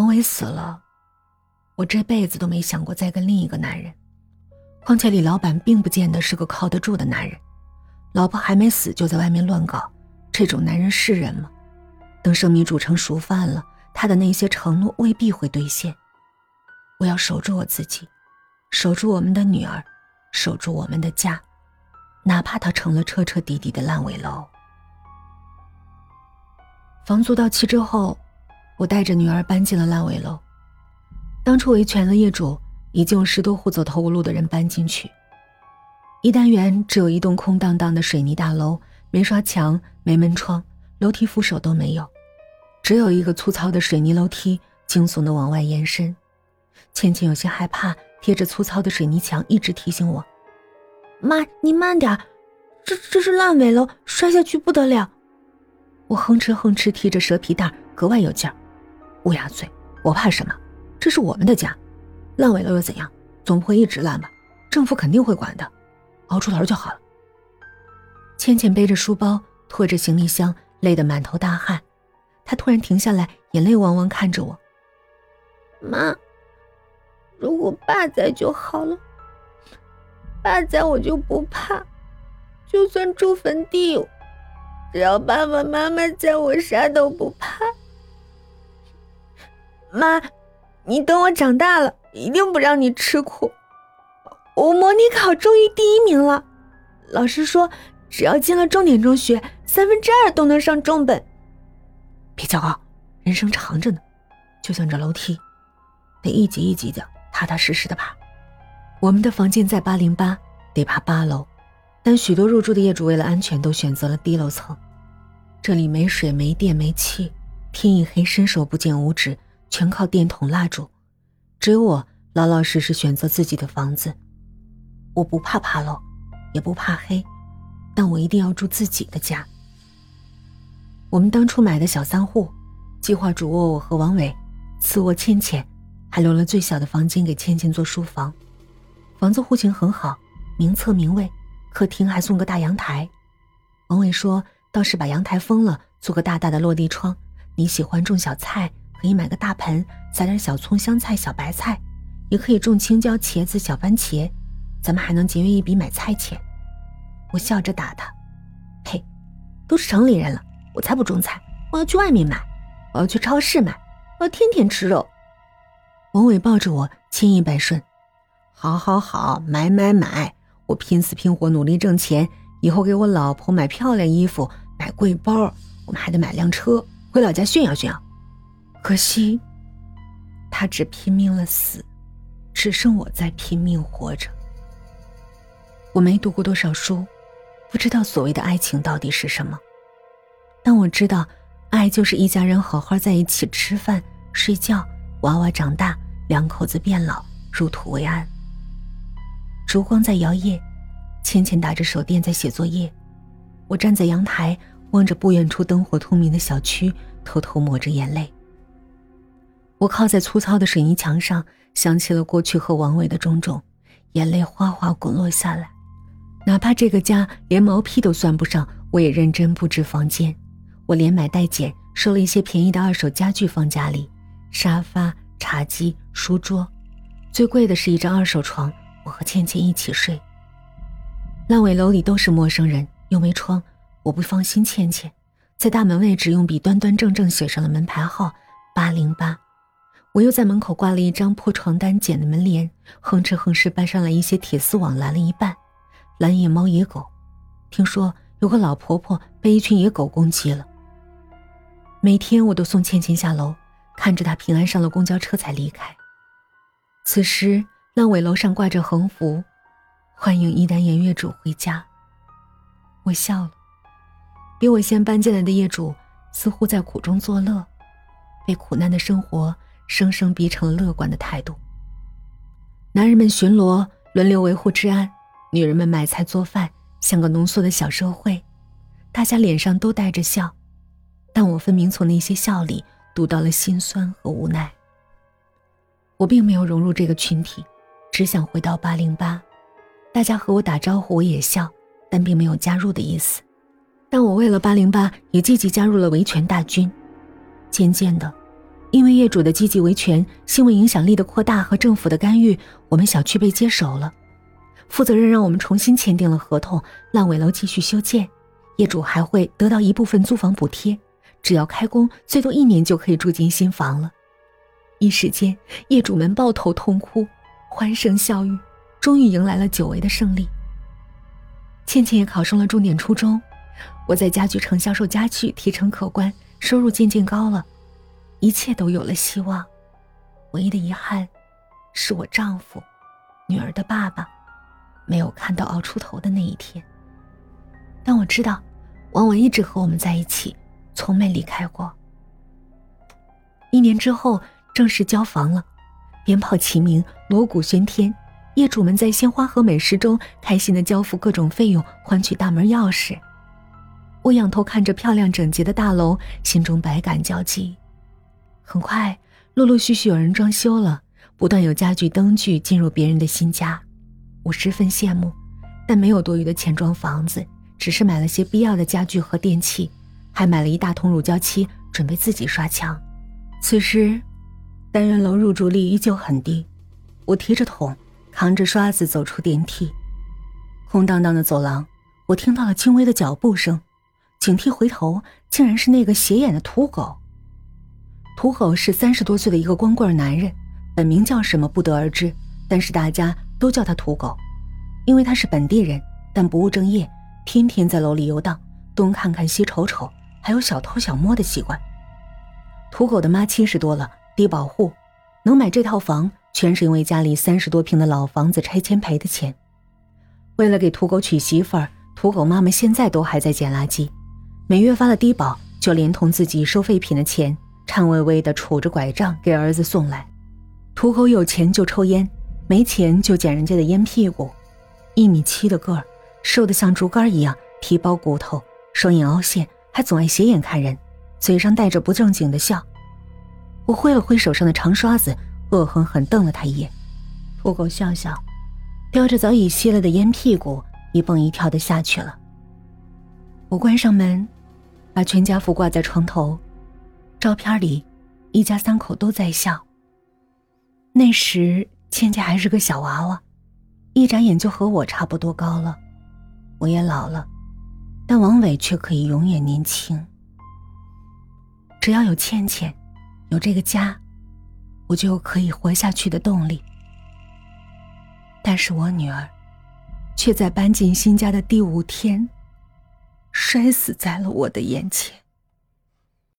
王伟死了，我这辈子都没想过再跟另一个男人。况且李老板并不见得是个靠得住的男人，老婆还没死就在外面乱搞，这种男人是人吗？等生米煮成熟饭了，他的那些承诺未必会兑现。我要守住我自己，守住我们的女儿，守住我们的家，哪怕它成了彻彻底底的烂尾楼。房租到期之后。我带着女儿搬进了烂尾楼。当初维权的业主已经有十多户走投无路的人搬进去。一单元只有一栋空荡荡的水泥大楼，没刷墙，没门窗，楼梯扶手都没有，只有一个粗糙的水泥楼梯，惊悚的往外延伸。倩倩有些害怕，贴着粗糙的水泥墙，一直提醒我：“妈，你慢点，这这是烂尾楼，摔下去不得了。”我哼哧哼哧提着蛇皮袋，格外有劲儿。乌鸦嘴，我怕什么？这是我们的家，烂尾了又怎样？总不会一直烂吧？政府肯定会管的，熬出头就好了。倩倩背着书包，拖着行李箱，累得满头大汗。她突然停下来，眼泪汪汪看着我：“妈，如果爸在就好了。爸在我就不怕，就算住坟地，只要爸爸妈妈在，我啥都不怕。”妈，你等我长大了，一定不让你吃苦。我模拟考终于第一名了，老师说只要进了重点中学，三分之二都能上重本。别骄傲，人生长着呢，就像这楼梯，得一级一级的踏踏实实的爬。我们的房间在八零八，得爬八楼，但许多入住的业主为了安全，都选择了低楼层。这里没水、没电、没气，天一黑伸手不见五指。全靠电筒蜡烛，只有我老老实实选择自己的房子。我不怕爬楼，也不怕黑，但我一定要住自己的家。我们当初买的小三户，计划主卧我和王伟，次卧倩倩，还留了最小的房间给倩倩做书房。房子户型很好，明厕明卫，客厅还送个大阳台。王伟说，倒是把阳台封了，做个大大的落地窗。你喜欢种小菜？可以买个大盆，撒点小葱、香菜、小白菜，也可以种青椒、茄子、小番茄，咱们还能节约一笔买菜钱。我笑着打他：“呸，都是城里人了，我才不种菜，我要去外面买，我要去超市买，我要天天吃肉。”王伟抱着我，千依百顺：“好好好，买买买，我拼死拼活努力挣钱，以后给我老婆买漂亮衣服，买贵包，我们还得买辆车，回老家炫耀炫耀。”可惜，他只拼命了死，只剩我在拼命活着。我没读过多少书，不知道所谓的爱情到底是什么，但我知道，爱就是一家人好好在一起吃饭、睡觉，娃娃长大，两口子变老，入土为安。烛光在摇曳，倩倩打着手电在写作业，我站在阳台望着不远处灯火通明的小区，偷偷抹着眼泪。我靠在粗糙的水泥墙上，想起了过去和王伟的种种，眼泪哗哗滚落下来。哪怕这个家连毛坯都算不上，我也认真布置房间。我连买带捡，收了一些便宜的二手家具放家里：沙发、茶几、书桌。最贵的是一张二手床，我和倩倩一起睡。烂尾楼里都是陌生人，又没窗，我不放心倩倩。在大门位置用笔端端正正写上了门牌号：八零八。我又在门口挂了一张破床单剪的门帘，哼哧哼哧搬上来一些铁丝网拦了一半。拦野猫野狗，听说有个老婆婆被一群野狗攻击了。每天我都送倩倩下楼，看着她平安上了公交车才离开。此时烂尾楼上挂着横幅，欢迎一单元业主回家。我笑了，比我先搬进来的业主似乎在苦中作乐，被苦难的生活。生生逼成了乐观的态度。男人们巡逻，轮流维护治安；女人们买菜做饭，像个浓缩的小社会。大家脸上都带着笑，但我分明从那些笑里读到了心酸和无奈。我并没有融入这个群体，只想回到八零八。大家和我打招呼，我也笑，但并没有加入的意思。但我为了八零八，也积极加入了维权大军。渐渐的。因为业主的积极维权、新闻影响力的扩大和政府的干预，我们小区被接手了。负责人让我们重新签订了合同，烂尾楼继续修建，业主还会得到一部分租房补贴，只要开工，最多一年就可以住进新房了。一时间，业主们抱头痛哭，欢声笑语，终于迎来了久违的胜利。倩倩也考上了重点初中，我在家具城销售家具，提成可观，收入渐渐高了。一切都有了希望，唯一的遗憾，是我丈夫，女儿的爸爸，没有看到熬出头的那一天。但我知道，王文一直和我们在一起，从没离开过。一年之后，正式交房了，鞭炮齐鸣，锣鼓喧天，业主们在鲜花和美食中开心的交付各种费用，换取大门钥匙。我仰头看着漂亮整洁的大楼，心中百感交集。很快，陆陆续续有人装修了，不断有家具、灯具进入别人的新家，我十分羡慕，但没有多余的钱装房子，只是买了些必要的家具和电器，还买了一大桶乳胶漆，准备自己刷墙。此时，单元楼入住率依旧很低，我提着桶，扛着刷子走出电梯，空荡荡的走廊，我听到了轻微的脚步声，警惕回头，竟然是那个斜眼的土狗。土狗是三十多岁的一个光棍男人，本名叫什么不得而知，但是大家都叫他土狗，因为他是本地人，但不务正业，天天在楼里游荡，东看看西瞅瞅，还有小偷小摸的习惯。土狗的妈七十多了，低保户，能买这套房，全是因为家里三十多平的老房子拆迁赔的钱。为了给土狗娶媳妇儿，土狗妈妈现在都还在捡垃圾，每月发了低保，就连同自己收废品的钱。颤巍巍地杵着拐杖给儿子送来。土狗有钱就抽烟，没钱就捡人家的烟屁股。一米七的个儿，瘦得像竹竿一样，皮包骨头，双眼凹陷，还总爱斜眼看人，嘴上带着不正经的笑。我挥了挥手上的长刷子，恶狠狠瞪了他一眼。土狗笑笑，叼着早已吸了的烟屁股，一蹦一跳的下去了。我关上门，把全家福挂在床头。照片里，一家三口都在笑。那时倩倩还是个小娃娃，一眨眼就和我差不多高了。我也老了，但王伟却可以永远年轻。只要有倩倩，有这个家，我就有可以活下去的动力。但是我女儿，却在搬进新家的第五天，摔死在了我的眼前。